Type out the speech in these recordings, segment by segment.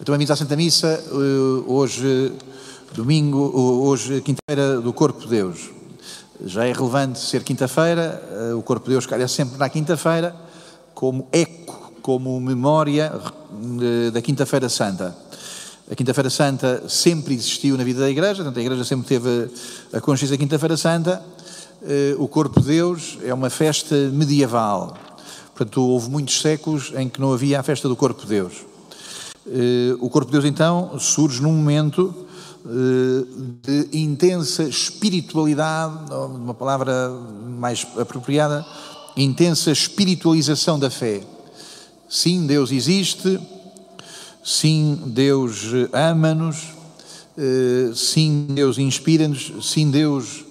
Então, bem-vindos à Santa Missa, eh, hoje, domingo, hoje, quinta-feira do Corpo de Deus. Já é relevante ser quinta-feira, eh, o Corpo de Deus calha sempre na quinta-feira, como eco, como memória eh, da Quinta-feira Santa. A Quinta-feira Santa sempre existiu na vida da Igreja, portanto, a Igreja sempre teve a consciência da Quinta-feira Santa. O Corpo de Deus é uma festa medieval. Portanto, houve muitos séculos em que não havia a festa do Corpo de Deus. Eh, o corpo de Deus, então, surge num momento eh, de intensa espiritualidade, uma palavra mais apropriada, intensa espiritualização da fé. Sim, Deus existe, sim, Deus ama-nos, eh, sim, Deus inspira-nos, sim, Deus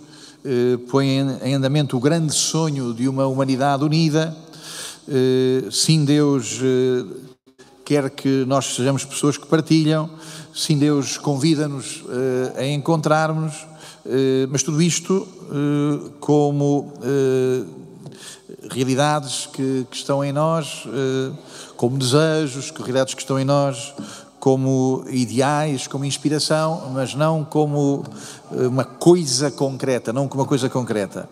põe em andamento o grande sonho de uma humanidade unida, sim, Deus quer que nós sejamos pessoas que partilham, sim, Deus convida-nos uh, a encontrarmos, uh, mas tudo isto uh, como realidades que, que, estão em nós, como desejos, que realidades que estão em nós, como ideais, como inspiração, mas não como uma coisa concreta, não como uma coisa concreta.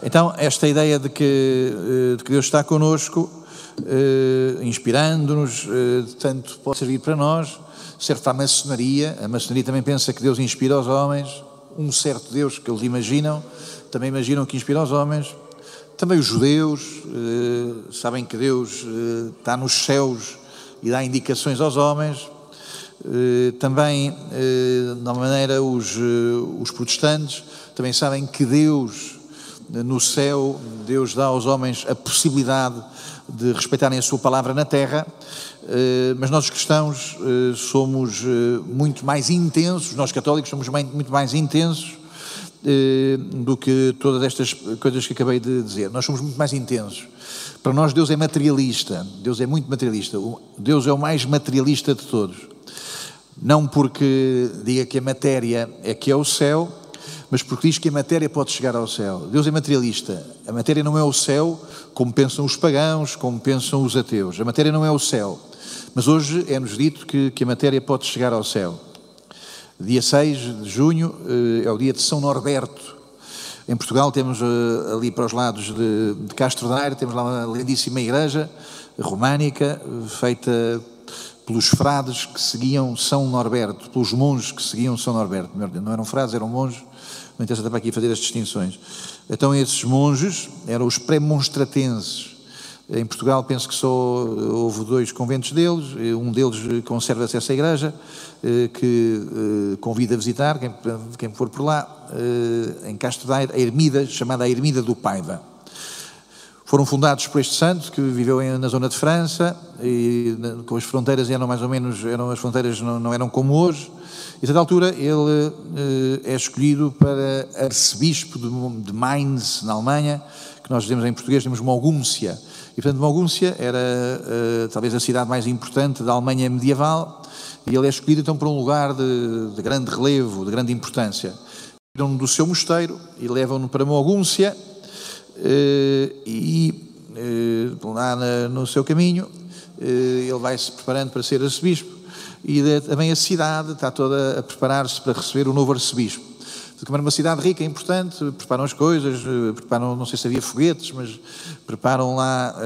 Então, esta ideia de que, de que Deus está conosco uh, inspirando-nos, uh, tanto pode servir para nós, para a maçonaria, a maçonaria também pensa que Deus inspira os homens, um certo Deus que eles imaginam, também imaginam que inspira os homens, também os judeus uh, sabem que Deus está nos céus e dá indicações aos homens, também, de uma maneira, os, os protestantes também sabem que Deus, no céu, Deus dá aos homens a possibilidade de respeitarem a sua palavra na terra, eh, mas nós cristãos eh, somos eh, muito mais intensos, nós católicos somos muito mais intensos do que todas estas coisas que acabei de dizer. Nós somos muito mais intensos. Para nós, Deus é materialista. Deus é muito materialista. Deus é o mais materialista de todos. Não porque diga que a matéria é que é o céu, mas porque diz que a matéria pode chegar ao céu. Deus é materialista. A matéria não é o céu, como pensam os pagãos, como pensam os ateus. A matéria não é o céu. Mas hoje é-nos dito que, que a matéria pode chegar ao céu. Dia 6 de junho eh, é o dia de São Norberto. Em Portugal temos eh, ali para os lados de, de Castro Daire, temos lá uma lindíssima igreja românica, feita pelos frades que seguiam São Norberto, pelos monges que seguiam São Norberto. Não eram frades, eram monges não interessa para aqui fazer as distinções. Então, esses monges eram os pré-monstratenses. Em Portugal, penso que só houve dois conventos deles, um deles conserva acesso à igreja, eh, que eh, convida a visitar, quem, for por lá, eh, em Castro Daire, a ermida, chamada a Ermida do Paiva. Foram fundados por este santo, que viveu na zona de França, e com as fronteiras eram mais ou menos, eram, as fronteiras não, não eram como hoje, e, a certa altura, ele eh, é escolhido para arcebispo de, Mainz, na Alemanha, que nós dizemos em português, temos Mogúncia. E, portanto, Mogúncia era eh, talvez a cidade mais importante da Alemanha medieval, e ele é escolhido então para um lugar de, de grande relevo, de grande importância. Tiram-no do seu mosteiro e levam-no para Mogúncia, e lá no seu caminho ele vai se preparando para ser arcebispo e também a cidade está toda a preparar-se para receber o novo arcebispo. Como era uma cidade rica, importante, preparam as coisas, eh, preparam, não sei se havia foguetes, mas preparam lá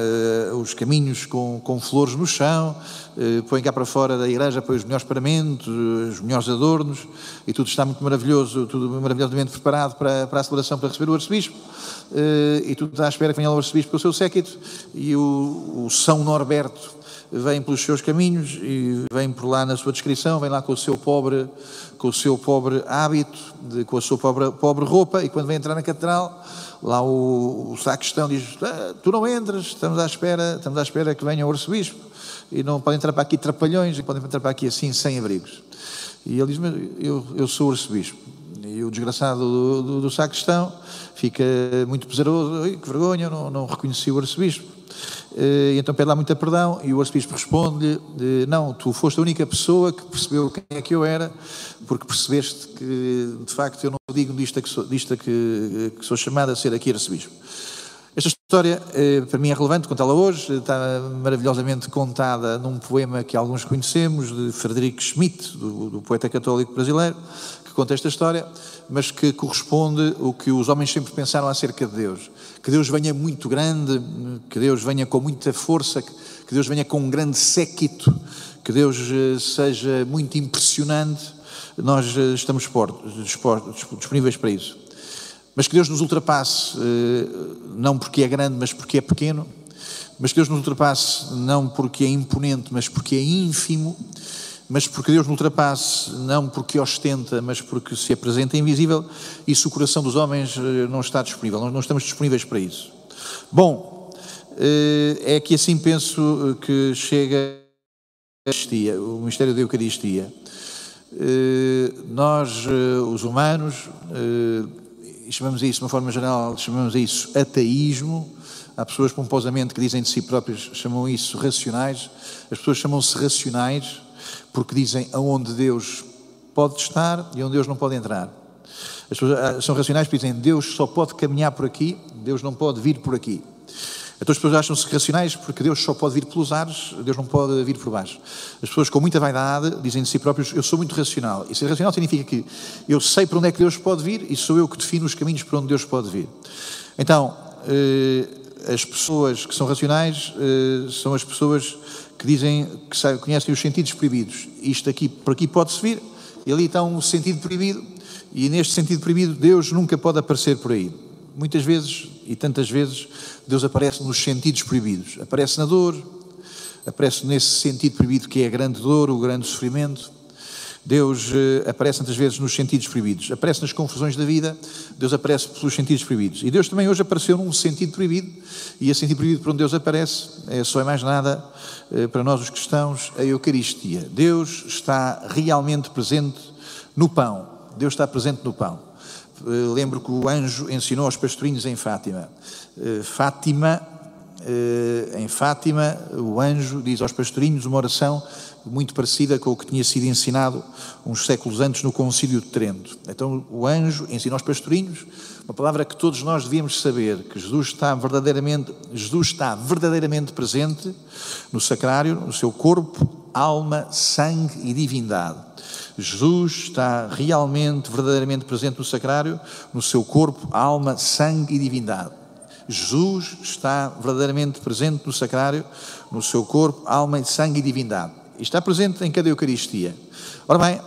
uh, os caminhos com, com flores no chão, uh, põem cá para fora da igreja, põem os melhores paramentos, os melhores adornos, e tudo está muito maravilhoso, tudo maravilhosamente preparado para, para a celebração, para receber o arcebispo, uh, e tudo está à espera que venha o arcebispo com o seu séquito, e o, o São Norberto, vem pelos seus caminhos e vem por lá na sua descrição, vem lá com o seu pobre, com o seu pobre hábito, de, com a sua pobre, pobre roupa, e quando vem entrar na catedral, lá o, o sacristão diz: ah, Tu não entras, estamos à espera, estamos à espera que venha o arcebispo, e não podem entrar para aqui trapalhões, e podem entrar para aqui assim, sem abrigos. E ele diz: Eu, eu sou o arcebispo. E o desgraçado do, do, do sacristão fica muito pesaroso: Que vergonha, não, não reconheci o arcebispo. Eh, e então pede lá muito perdão e o arcebispo responde não, tu foste a única pessoa que percebeu quem é que eu era, porque percebeste que de facto eu não digo disto, que sou, disto que, que sou chamado a ser aqui arcebispo. Esta história, eh, para mim, é relevante, contá-la hoje, está maravilhosamente contada num poema que alguns conhecemos, de Frederico Schmidt, do, do poeta católico brasileiro, que conta esta história, mas que corresponde o que os homens sempre pensaram acerca de Deus. Que Deus venha muito grande, que Deus venha com muita força, que Deus venha com um grande séquito, que Deus eh, seja muito impressionante. Nós eh, estamos disponíveis para isso. Mas que Deus nos ultrapasse, eh, não porque é grande, mas porque é pequeno. Mas que Deus nos ultrapasse não porque é imponente, mas porque é ínfimo. Mas porque Deus nos ultrapasse não porque ostenta, mas porque se apresenta invisível. Isso o coração dos homens eh, não está disponível. Nós não estamos disponíveis para isso. Bom, eh, é que assim penso que chega a o mistério da Eucaristia. Nós, os humanos, chamamos isso, de uma forma geral, chamamos isso ateísmo. Há pessoas pomposamente que dizem de si próprias, chamam isso racionais. As pessoas chamam-se racionais porque dizem aonde Deus pode estar e onde Deus não pode entrar. As pessoas ah, são racionais porque dizem Deus só pode caminhar por aqui, Deus não pode vir por aqui. Então as pessoas acham-se racionais porque Deus só pode vir pelos ares, Deus não pode vir por baixo. As pessoas com muita vaidade dizem de si próprios: Eu sou muito racional. E ser racional significa que eu sei para onde é que Deus pode vir e sou eu que defino os caminhos para onde Deus pode vir. Então, eh, as pessoas que são racionais eh, são as pessoas que dizem que conhecem os sentidos proibidos. Isto aqui, por aqui pode-se vir, e ali está um sentido proibido, e neste sentido proibido Deus nunca pode aparecer por aí muitas vezes e tantas vezes Deus aparece nos sentidos proibidos. Aparece na dor, aparece nesse sentido proibido que é a grande dor, o grande sofrimento. Deus eh, aparece tantas vezes nos sentidos proibidos. Aparece nas confusões da vida, Deus aparece pelos sentidos proibidos. E Deus também hoje apareceu num sentido proibido, e esse sentido proibido por onde Deus aparece é só é mais nada eh, para nós os cristãos, a Eucaristia. Deus está realmente presente no pão. Deus está presente no pão. Eh, lembro que o anjo ensinou aos pastorinhos em Fátima. Fátima, em Fátima, o anjo diz aos pastorinhos uma oração muito parecida com o que tinha sido ensinado uns séculos antes no Concílio de Trento. Então o anjo ensina aos pastorinhos uma palavra que todos nós devíamos saber, que Jesus está verdadeiramente, Jesus está verdadeiramente presente no sacrário, no seu corpo, alma, sangue e divindade. Jesus está realmente, verdadeiramente presente no sacrário, no seu corpo, alma, sangue e divindade. Jesus está verdadeiramente presente no sacrário, no seu corpo, alma, sangue e divindade. E está presente em cada Eucaristia. Ora bem,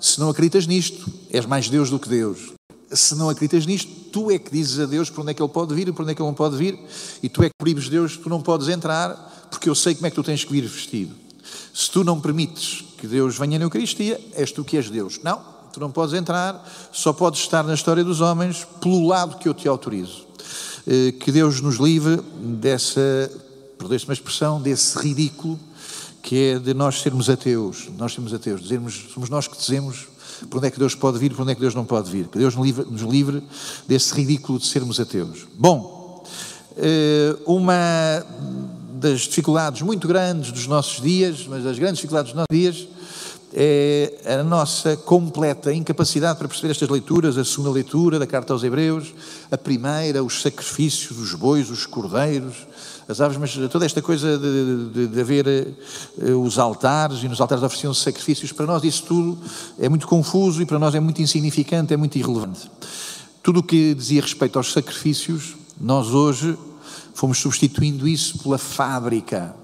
se não acreditas nisto, és mais Deus do que Deus. Se não acreditas nisto, tu é que dizes a Deus por onde é que Ele pode vir e por onde é que Ele não pode vir, e tu é que proíbes Deus, tu não podes entrar, porque eu sei como é que tu tens que vir vestido. Se tu não permites que Deus venha na Eucaristia, és tu que és Deus. Não, tu não podes entrar, só podes estar na história dos homens pelo lado que eu te autorizo. Eh, que Deus nos livre dessa, perdoe-se uma expressão, desse ridículo que é de nós sermos ateus. Nós sermos ateus, dizermos, somos nós que dizemos por onde é que Deus pode vir, por onde é que Deus não pode vir. Que Deus nos livre, nos livre desse ridículo de sermos ateus. Bom, eh, uma das dificuldades muito grandes dos nossos dias, mas das grandes dificuldades dos nossos dias, é a nossa completa incapacidade para perceber estas leituras, a segunda leitura da carta aos Hebreus, a primeira, os sacrifícios, os bois, os cordeiros, as aves, mas toda esta coisa de, de, de haver uh, os altares, e nos altares ofereciam-se sacrifícios, para nós isso tudo é muito confuso e para nós é muito insignificante, é muito irrelevante. Tudo o que dizia respeito aos sacrifícios, nós hoje fomos substituindo isso pela fábrica.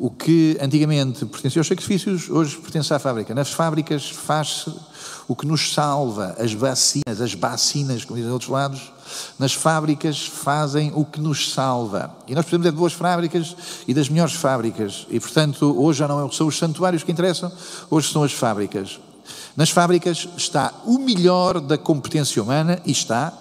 O que antigamente pertencia aos sacrifícios, hoje pertence à fábrica. Nas fábricas faz-se o que nos salva, as vacinas, as bacinas, como dizem outros lados, nas fábricas fazem o que nos salva. E nós precisamos é de boas fábricas e das melhores fábricas. E, portanto, hoje já não são os santuários que interessam, hoje são as fábricas. Nas fábricas está o melhor da competência humana e está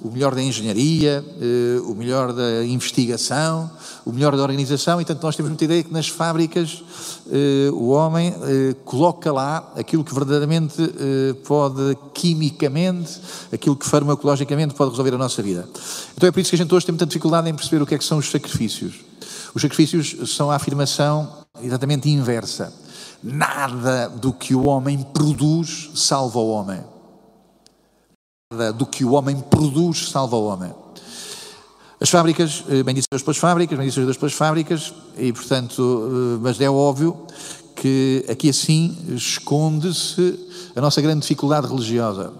o melhor da engenharia, eh, o melhor da investigação, o melhor da organização, e tanto nós temos muita ideia que nas fábricas eh, o homem eh, coloca lá aquilo que verdadeiramente pode quimicamente, aquilo que farmacologicamente pode resolver a nossa vida. Então é por isso que a gente hoje tem muita dificuldade em perceber o que é que são os sacrifícios. Os sacrifícios são a afirmação exatamente inversa. Nada do que o homem produz salva o homem do que o homem produz salva o homem. As fábricas, bendito Deus pelas fábricas, Deus pelas fábricas, e portanto, mas é óbvio que aqui assim esconde-se a nossa grande dificuldade religiosa.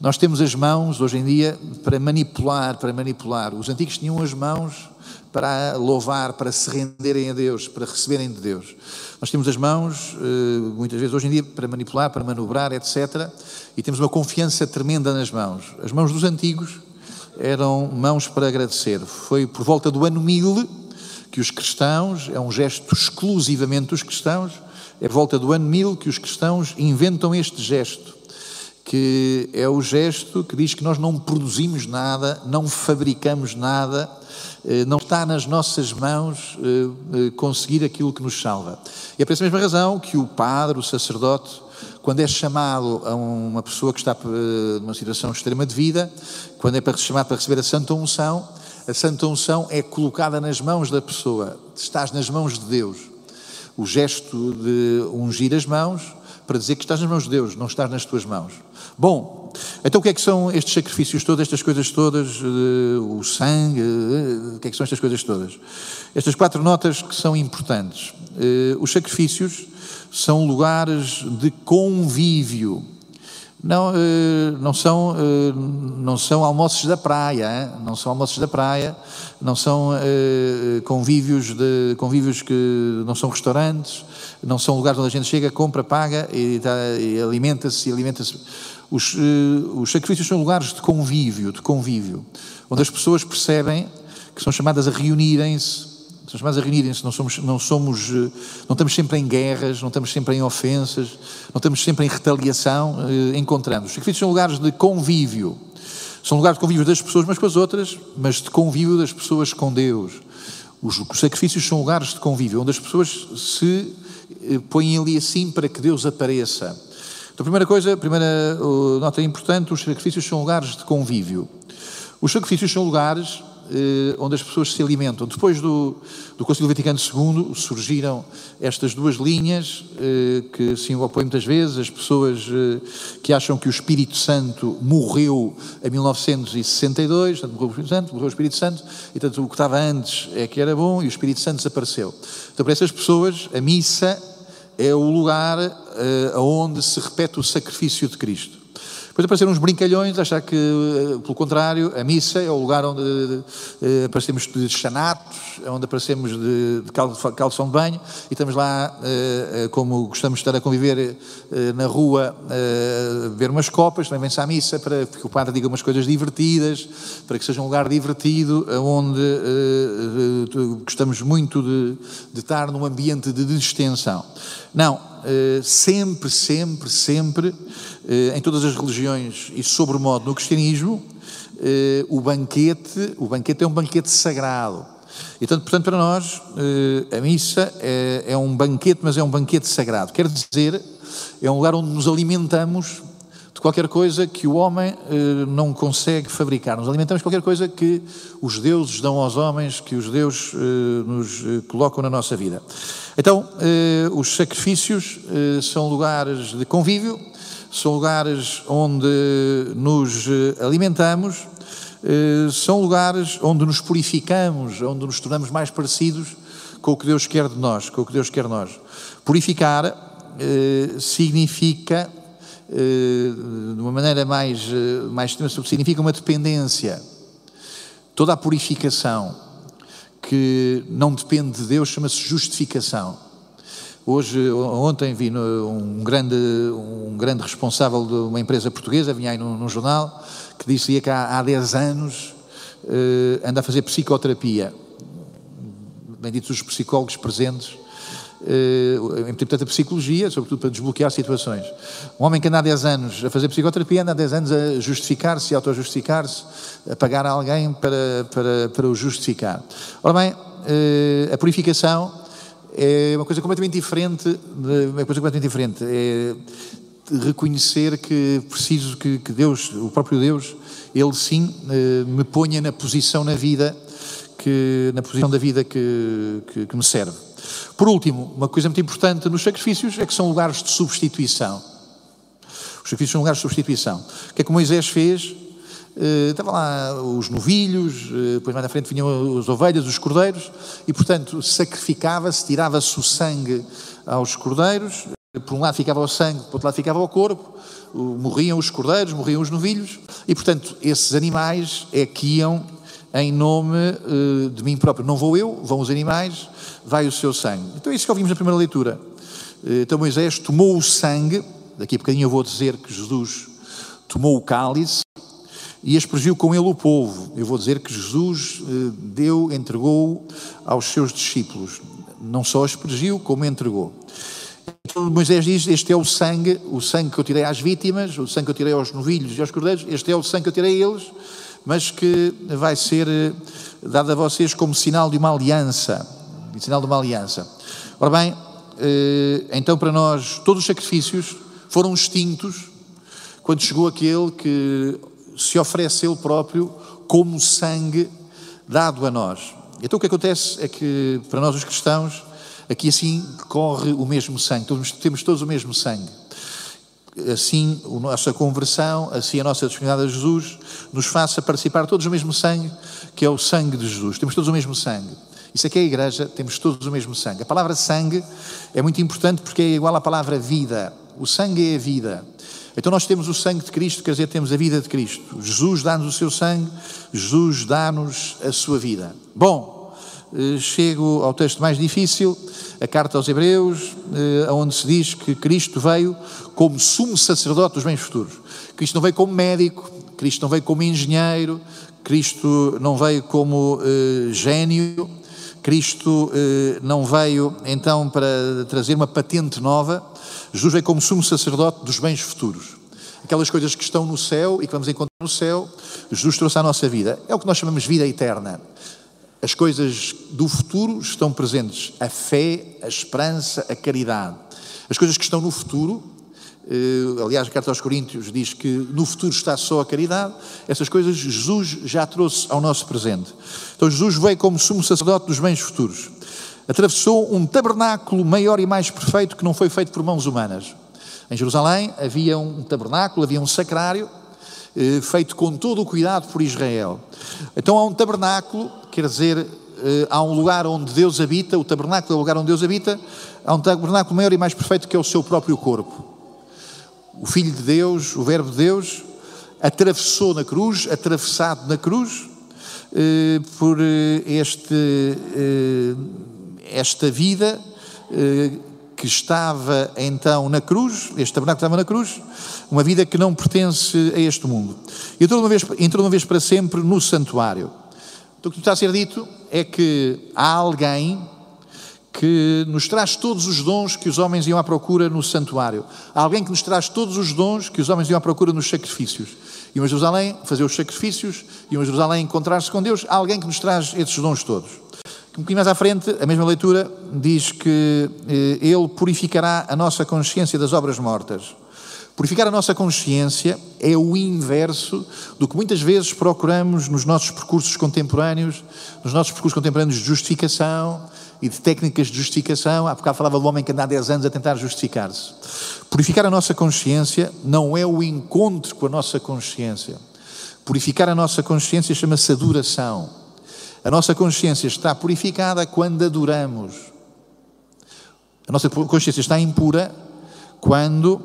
Nós temos as mãos, hoje em dia, para manipular, para manipular. Os antigos tinham as mãos para louvar, para se renderem a Deus, para receberem de Deus. Nós temos as mãos, eh, muitas vezes, hoje em dia, para manipular, para manobrar, etc. E temos uma confiança tremenda nas mãos. As mãos dos antigos eram mãos para agradecer. Foi por volta do ano 1000 que os cristãos, é um gesto exclusivamente dos cristãos, é por volta do ano 1000 que os cristãos inventam este gesto que é o gesto que diz que nós não produzimos nada, não fabricamos nada, eh, não está nas nossas mãos eh, eh, conseguir aquilo que nos salva. E é por essa mesma razão que o padre, o sacerdote, quando é chamado a uma pessoa que está numa situação extrema de vida, quando é chamado para receber a Santa Unção, a Santa Unção é colocada nas mãos da pessoa, estás nas mãos de Deus. O gesto de ungir as mãos para dizer que estás nas mãos de Deus, não estás nas tuas mãos. Bom, então o que é que são estes sacrifícios todos, estas coisas todas, uh, o sangue, uh, o que é que são estas coisas todas? Estas quatro notas que são importantes. Uh, os sacrifícios são lugares de convívio. Não, não, são, não são almoços da praia, não são almoços da praia, não são convívios, de, convívios que não são restaurantes, não são lugares onde a gente chega, compra, paga e, tá, e alimenta-se, alimenta-se. Os, uh, os sacrifícios são lugares de convívio, de convívio, onde as pessoas percebem que são chamadas a reunirem-se, são chamadas a reunirem-se, não somos, não somos, uh, não estamos sempre em guerras, não estamos sempre em ofensas, não estamos sempre em retaliação, uh, encontramos. Os sacrifícios são lugares de convívio, são lugares de convívio das pessoas umas com as outras, mas de convívio das pessoas com Deus. Os, os sacrifícios são lugares de convívio, onde as pessoas se eh, põem ali assim para que Deus apareça. Então, a primeira coisa, a primeira nota importante, os sacrifícios são lugares de convívio. Os sacrifícios são lugares eh, onde as pessoas se alimentam. Depois do, do Concílio Vaticano II surgiram estas duas linhas eh, que se opõem muitas vezes. As pessoas eh, que acham que o Espírito Santo morreu em 1962, portanto, morreu o Espírito Santo, morreu o Espírito Santo, e portanto o que estava antes é que era bom e o Espírito Santo desapareceu. Então, para essas pessoas, a missa é o lugar uh, onde se repete o sacrifício de Cristo. Depois apareceram uns brincalhões, achar que, eh, pelo contrário, a missa é o lugar onde uh, aparecemos de chanatos, é onde aparecemos de, calção de banho e estamos lá, uh, como gostamos de estar a conviver na rua, uh, ver umas copas, também vem-se à missa para que o padre diga umas coisas divertidas, para que seja um lugar divertido, onde gostamos muito de, de estar num ambiente de distensão. Não, eh, sempre, sempre, sempre, eh, em todas as religiões e sobremodo no cristianismo, eh, o banquete, o banquete é um banquete sagrado. E, portanto, portanto para nós, a missa é, é um banquete, mas é um banquete sagrado. Quer dizer, é um lugar onde nos alimentamos de qualquer coisa que o homem eh, não consegue fabricar. Nos alimentamos de qualquer coisa que os deuses dão aos homens, que os deuses eh, nos eh, colocam na nossa vida. Então, eh, os sacrifícios eh, são lugares de convívio, são lugares onde nos eh, alimentamos, são lugares onde nos purificamos, onde nos tornamos mais parecidos com o que Deus quer de nós, com o que Deus quer de nós. Purificar significa eh, de uma maneira mais, eh, mais significa uma dependência. Toda a purificação que não depende de Deus chama-se justificação. Hoje, ontem vi um grande, um grande responsável de uma empresa portuguesa, vinha aí num, num jornal, que dizia que há, há 10 anos eh, anda a fazer psicoterapia. Benditos os psicólogos presentes, uh, portanto, a psicologia, sobretudo para desbloquear situações. Um homem que anda há 10 anos a fazer psicoterapia, anda há 10 anos a justificar-se, a auto-justificar-se, a pagar a alguém para, para, para o justificar. Ora bem, uh, a purificação é uma coisa completamente diferente, uma coisa completamente diferente. É reconhecer que preciso que, que Deus, o próprio Deus, Ele sim uh, me ponha na posição na vida que na posição da vida que, que, que me serve. Por último, uma coisa muito importante nos sacrifícios é que são lugares de substituição. Os sacrifícios são lugares de substituição. O que é que Moisés fez? Uh, estava lá os novilhos, uh, depois mais à frente vinham as ovelhas, os cordeiros, e portanto sacrificava-se, tirava-se o sangue aos cordeiros, por um lado ficava o sangue, por outro lado ficava o corpo, morriam os cordeiros, morriam os novilhos, e portanto esses animais é que iam em nome uh, de mim próprio. Não vou eu, vão os animais, vai o seu sangue. Então é isso que ouvimos na primeira leitura. Então Moisés tomou o sangue, daqui a bocadinho eu vou dizer que Jesus tomou o cálice e aspergiu com ele o povo. Eu vou dizer que Jesus uh, deu, entregou aos seus discípulos. Não só aspergiu, como entregou. Então Moisés diz: Este é o sangue, o sangue que eu tirei às vítimas, o sangue que eu tirei aos novilhos e aos cordeiros, este é o sangue que eu tirei a eles mas que vai ser eh, dado a vocês como sinal de uma aliança. Sinal de uma aliança. Ora bem, eh, então para nós todos os sacrifícios foram extintos quando chegou aquele que se oferece ele próprio como sangue dado a nós. Então o que acontece é que para nós os cristãos aqui assim corre o mesmo sangue, temos todos o mesmo sangue assim a nossa conversão, assim a nossa disponibilidade a Jesus, nos faça participar todos do mesmo sangue, que é o sangue de Jesus. Temos todos o mesmo sangue. Isso aqui é a igreja, temos todos o mesmo sangue. A palavra sangue é muito importante porque é igual à palavra vida. O sangue é a vida. Então nós temos o sangue de Cristo, quer dizer, temos a vida de Cristo. Jesus dá-nos o seu sangue, Jesus dá-nos a sua vida. Bom, eh, chego ao texto mais difícil, a carta aos Hebreus, eh, onde se diz que Cristo veio como sumo sacerdote dos bens futuros. Cristo não veio como médico, Cristo não veio como engenheiro, Cristo não veio como uh, gênio, Cristo uh, não veio então para trazer uma patente nova, Jesus veio como sumo sacerdote dos bens futuros. Aquelas coisas que estão no céu e que vamos encontrar no céu, Jesus trouxe à nossa vida. É o que nós chamamos vida eterna. As coisas do futuro estão presentes: a fé, a esperança, a caridade. As coisas que estão no futuro, eh, aliás, a carta aos Coríntios diz que no futuro está só a caridade, essas coisas Jesus já trouxe ao nosso presente. Então, Jesus veio como sumo sacerdote dos bens futuros. Atravessou um tabernáculo maior e mais perfeito que não foi feito por mãos humanas. Em Jerusalém havia um tabernáculo, havia um sacrário eh, feito com todo o cuidado por Israel. Então há um tabernáculo, quer dizer, eh, há um lugar onde Deus habita, o tabernáculo é o lugar onde Deus habita, há um tabernáculo maior e mais perfeito que é o seu próprio corpo. O Filho de Deus, o Verbo de Deus, atravessou na cruz, atravessado na cruz, eh, por este, esta vida que estava então na cruz, este tabernáculo estava na cruz, uma vida que não pertence a este mundo. E entrou uma vez, entrou uma vez para sempre no santuário. Então o que está a ser dito é que há alguém que nos traz todos os dons que os homens iam à procura no santuário. Há alguém que nos traz todos os dons que os homens iam à procura nos sacrifícios. Iam a Jerusalém fazer os sacrifícios, iam a Jerusalém encontrar-se com Deus. Há alguém que nos traz esses dons todos. Um pouquinho mais à frente, a mesma leitura diz que eh, Ele purificará a nossa consciência das obras mortas. Purificar a nossa consciência é o inverso do que muitas vezes procuramos nos nossos percursos contemporâneos, nos nossos percursos contemporâneos de justificação e de técnicas de justificação. Há bocado falava do homem que anda há 10 anos a tentar justificar-se. Purificar a nossa consciência não é o encontro com a nossa consciência. Purificar a nossa consciência chama-se adoração. A nossa consciência está purificada quando adoramos. A nossa consciência está impura quando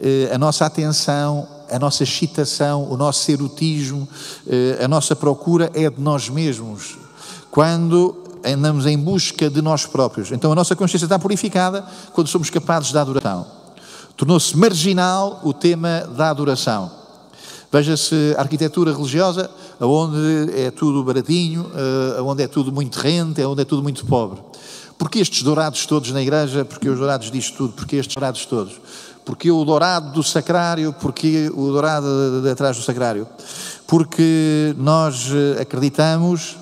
eh, a nossa atenção, a nossa excitação, o nosso erotismo, eh, a nossa procura é de nós mesmos. Quando andamos em busca de nós próprios. Então a nossa consciência está purificada quando somos capazes da adoração. Tornou-se marginal o tema da adoração. Veja-se a arquitetura religiosa, onde é tudo baratinho, eh, onde é tudo muito rente, onde é tudo muito pobre. Porquê estes dourados todos na igreja? Porque os dourados disto tudo? Porque estes dourados todos? Porque o dourado do sacrário? Porque o dourado de atrás do sacrário? Porque nós eh, acreditamos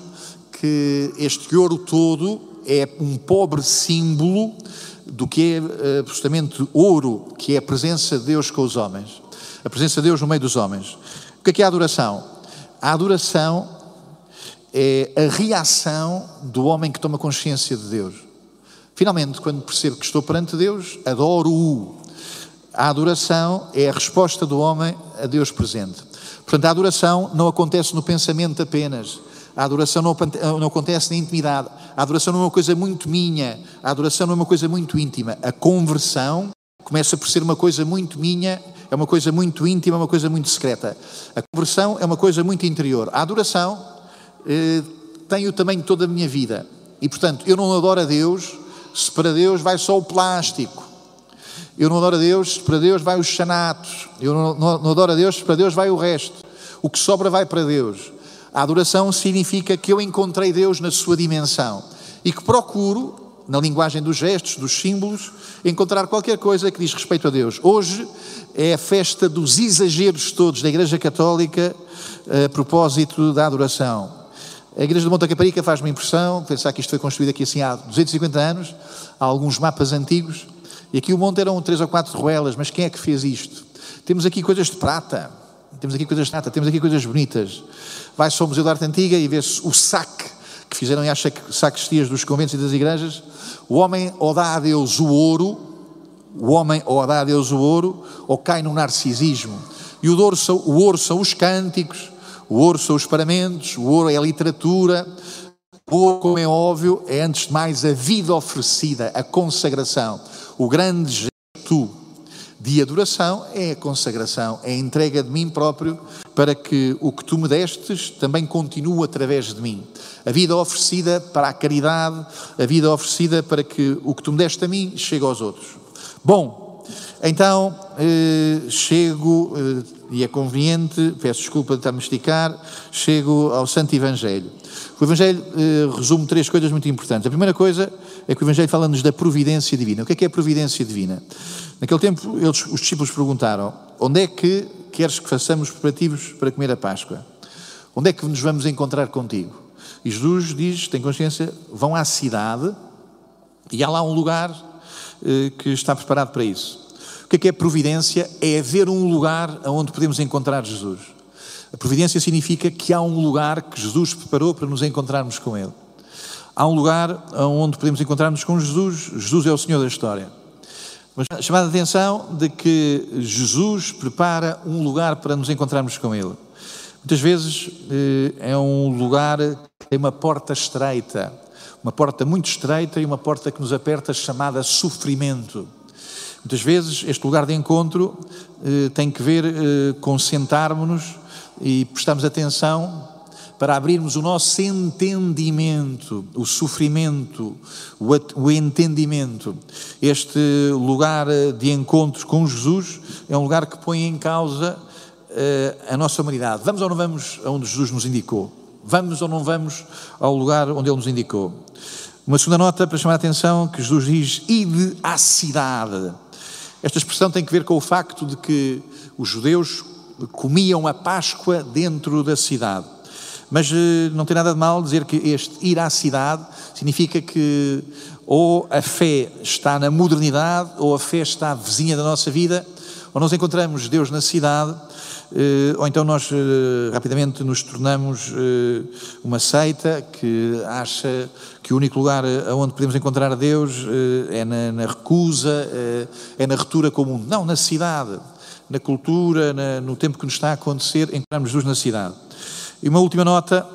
que este ouro todo é um pobre símbolo do que é eh, justamente ouro, que é a presença de Deus com os homens, a presença de Deus no meio dos homens. O que é, que é a adoração? A adoração é a reação do homem que toma consciência de Deus. Finalmente, quando percebo que estou perante Deus, adoro-o. A adoração é a resposta do homem a Deus presente. Portanto, a adoração não acontece no pensamento apenas. A adoração não, não, acontece na intimidade. A adoração não é uma coisa muito minha. A adoração não é uma coisa muito íntima. A conversão começa por ser uma coisa muito minha, é uma coisa muito íntima, é uma coisa muito secreta. A conversão é uma coisa muito interior. A adoração eh, tem o tamanho de toda a minha vida. E, portanto, eu não adoro a Deus se para Deus vai só o plástico. Eu não adoro a Deus se para Deus vai os chanatos. Eu não, não, não adoro a Deus se para Deus vai o resto. O que sobra vai para Deus. A adoração significa que eu encontrei Deus na sua dimensão e que procuro, na linguagem dos gestos, dos símbolos, encontrar qualquer coisa que diz respeito a Deus. Hoje é a festa dos exageros todos da Igreja Católica a propósito da adoração. A igreja de Monte Caparica faz-me impressão, pensar que isto foi construído aqui assim há 250 anos, há alguns mapas antigos, e aqui o monte eram três ou quatro ruelas, mas quem é que fez isto? Temos aqui coisas de prata, temos aqui coisas prata, temos aqui coisas bonitas. Vai-se ao Museu da Arte Antiga e vê-se o saque que fizeram em sacristias dos conventos e das igrejas. O homem ou dá a Deus o ouro, o homem ou dá a Deus o ouro, ou cai no narcisismo. E o ouro são, o ouro são os cânticos, o ouro são os paramentos, o ouro é a literatura. O ouro, como é óbvio, é antes de mais a vida oferecida, a consagração. O grande gesto de adoração é a consagração, é a entrega de mim próprio para que o que tu me destes também continue através de mim. A vida oferecida para a caridade, a vida oferecida para que o que tu me deste a mim chegue aos outros. Bom, então eh, chego eh, e é conveniente, peço desculpa de estar a esticar, chego ao Santo Evangelho. O Evangelho eh, resume três coisas muito importantes. A primeira coisa é que o Evangelho fala-nos da providência divina. O que é que é a providência divina? Naquele tempo, eles, os discípulos perguntaram: onde é que queres que façamos preparativos para comer a Páscoa? Onde é que nos vamos encontrar contigo? E Jesus diz: tem consciência, vão à cidade e há lá um lugar eh, que está preparado para isso. O que é que é providência? É haver um lugar onde podemos encontrar Jesus. A providência significa que há um lugar que Jesus preparou para nos encontrarmos com Ele. Há um lugar onde podemos encontrar-nos com Jesus. Jesus é o Senhor da história. Mas chamada a atenção de que Jesus prepara um lugar para nos encontrarmos com Ele. Muitas vezes eh, é um lugar que tem uma porta estreita, uma porta muito estreita e uma porta que nos aperta chamada sofrimento. Muitas vezes este lugar de encontro eh, tem que ver eh, com sentarmos-nos e prestarmos atenção para abrirmos o nosso entendimento, o sofrimento, o, o entendimento. Este lugar eh, de encontro com Jesus é um lugar que põe em causa eh, a nossa humanidade. Vamos ou não vamos aonde Jesus nos indicou? Vamos ou não vamos ao lugar onde Ele nos indicou? Uma segunda nota para chamar a atenção que Jesus diz: ide à cidade. Esta expressão tem que ver com o facto de que os judeus comiam a Páscoa dentro da cidade. Mas eh, não tem nada de mal dizer que este ir à cidade significa que ou a fé está na modernidade, ou a fé está vizinha da nossa vida, ou nós encontramos Deus na cidade, eh, ou então nós eh, rapidamente nos tornamos uma seita que acha que o único lugar onde podemos encontrar Deus é na, na recusa, é na retura com o mundo. Não, na cidade, na cultura, na, no tempo que nos está a acontecer, encontramos Jesus na cidade. E uma última nota,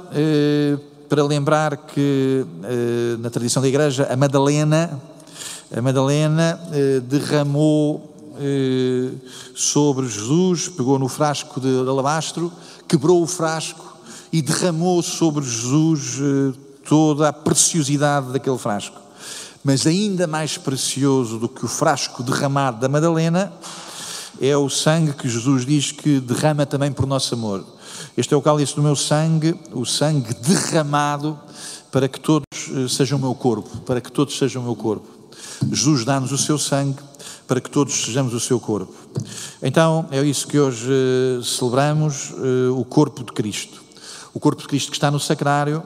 para lembrar que na tradição da Igreja, a Madalena, a Madalena derramou sobre Jesus, pegou no frasco de alabastro, quebrou o frasco e derramou sobre Jesus toda a preciosidade daquele frasco. Mas ainda mais precioso do que o frasco derramado da Madalena é o sangue que Jesus diz que derrama também por nosso amor. Este é o cálice do meu sangue, o sangue derramado para que todos eh, sejam o meu corpo, para que todos sejam o meu corpo. Jesus dá-nos o seu sangue para que todos sejamos o seu corpo. Então, é isso que hoje eh, celebramos, eh, o corpo de Cristo. O corpo de Cristo que está no sacrário,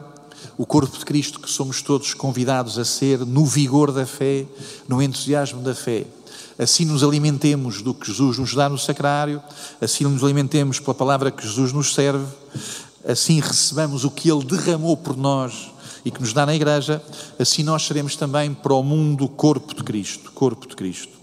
o corpo de Cristo que somos todos convidados a ser no vigor da fé, no entusiasmo da fé. Assim nos alimentemos do que Jesus nos dá no sacrário, assim nos alimentemos pela palavra que Jesus nos serve, assim recebamos o que Ele derramou por nós e que nos dá na igreja, assim nós seremos também para o mundo corpo de Cristo, corpo de Cristo.